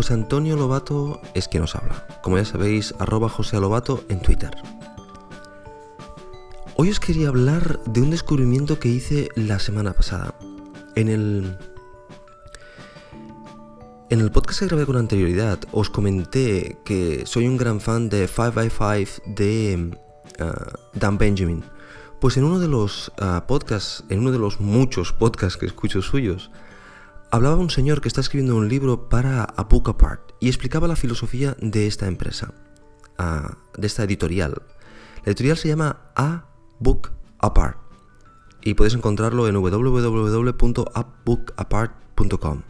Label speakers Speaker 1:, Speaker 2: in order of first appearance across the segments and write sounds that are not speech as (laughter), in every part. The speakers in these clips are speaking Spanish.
Speaker 1: José Antonio Lobato es quien os habla. Como ya sabéis, arroba José Lobato en Twitter. Hoy os quería hablar de un descubrimiento que hice la semana pasada. En el. En el podcast que grabé con anterioridad os comenté que soy un gran fan de 5x5 de uh, Dan Benjamin. Pues en uno de los uh, podcasts, en uno de los muchos podcasts que escucho suyos, hablaba un señor que está escribiendo un libro para A Book Apart y explicaba la filosofía de esta empresa, uh, de esta editorial. La editorial se llama A Book Apart y podéis encontrarlo en www.upbookapart.com.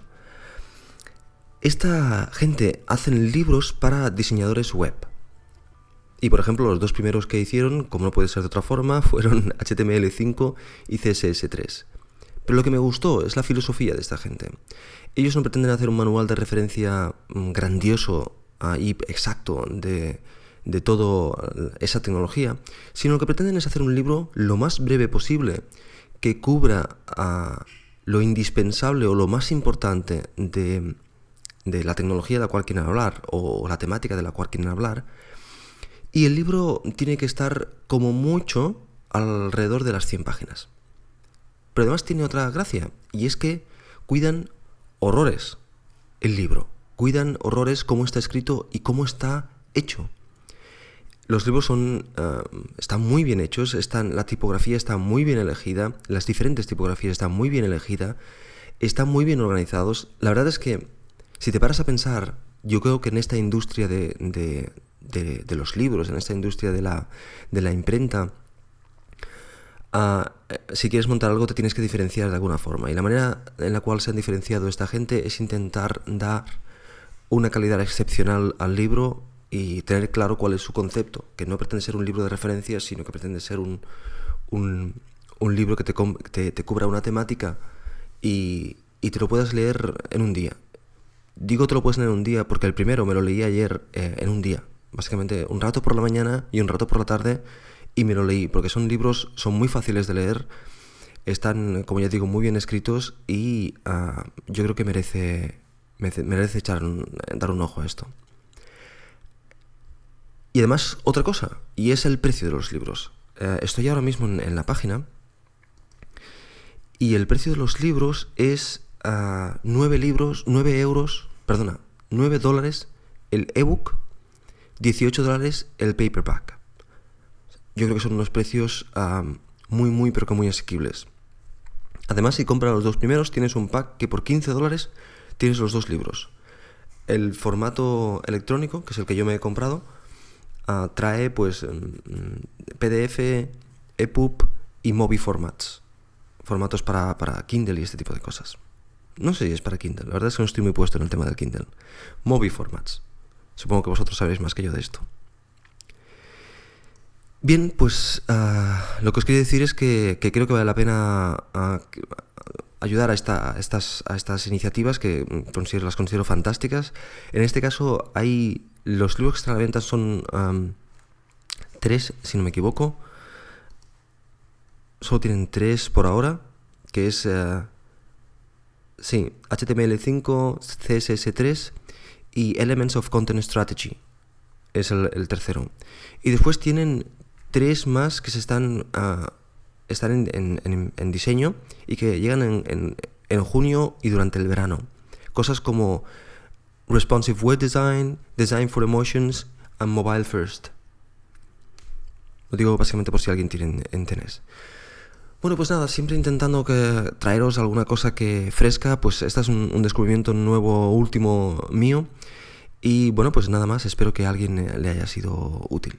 Speaker 1: Esta gente hacen libros para diseñadores web. Y por ejemplo, los dos primeros que hicieron, como no puede ser de otra forma, (laughs) fueron HTML5 y CSS3. Pero lo que me gustó es la filosofía de esta gente. Ellos no pretenden hacer un manual de referencia mm, grandioso ah, y exacto de, de toda esa tecnología, sino lo que pretenden es hacer un libro lo más breve posible que cubra a lo indispensable o lo más importante de, de la tecnología de la cual quieren hablar o la temática de la cual quieren hablar. Y el libro tiene que estar como mucho alrededor de las 100 páginas. Pero además tiene otra gracia, y es que cuidan horrores el libro. Cuidan horrores cómo está escrito y cómo está hecho. Los libros son, uh, están muy bien hechos, están, la tipografía está muy bien elegida, las diferentes tipografías están muy bien elegidas, están muy bien organizados. La verdad es que, si te paras a pensar, yo creo que en esta industria de, de, de, de los libros, en esta industria de la, de la imprenta, uh, si quieres montar algo te tienes que diferenciar de alguna forma. Y la manera en la cual se han diferenciado esta gente es intentar dar una calidad excepcional al libro y tener claro cuál es su concepto, que no pretende ser un libro de referencias, sino que pretende ser un, un, libro que te, te, te, cubra una temática y, y, te lo puedas leer en un día. Digo te lo puedes leer en un día porque el primero me lo leí ayer eh, en un día, básicamente un rato por la mañana y un rato por la tarde y me lo leí, porque son libros, son muy fáciles de leer, están, como ya digo, muy bien escritos y uh, yo creo que merece, merece, echar dar un ojo a esto. Y además, otra cosa, y es el precio de los libros. Eh, estoy ahora mismo en, la página y el precio de los libros es uh, 9 libros, 9 euros, perdona, 9 dólares el ebook, 18 dólares el paperback. Yo creo que son unos precios uh, muy, muy, pero que muy asequibles. Además, si compras los dos primeros, tienes un pack que por 15 dólares tienes los dos libros. El formato electrónico, que es el que yo me he comprado, Uh, trae pues PDF, EPUB y Mobi formats. Formatos para, para, Kindle y este tipo de cosas. No sé si es para Kindle, la verdad es que no estoy muy puesto en el tema del Kindle. Mobi formats. Supongo que vosotros sabréis más que yo de esto. Bien, pues uh, lo que os quería decir es que, creo que vale la pena uh, ayudar a, esta, estas, a estas iniciativas que considero, las considero fantásticas. En este caso hay los libros que están a la venta son tres, si no me equivoco. Solo tienen tres por ahora, que es... Sí, HTML5, CSS3 y Elements of Content Strategy. Es el tercero. Y después tienen tres más que se están, uh, están en, en, en, en, diseño y que llegan en, en junio y durante el verano. Cosas como Responsive Web Design, Design for Emotions and Mobile First. Lo digo básicamente por si alguien tiene interés. Bueno, pues nada, siempre intentando que traeros alguna cosa que fresca, pues este es un, un, descubrimiento nuevo, último mío. Y bueno, pues nada más, espero que a alguien le haya sido útil.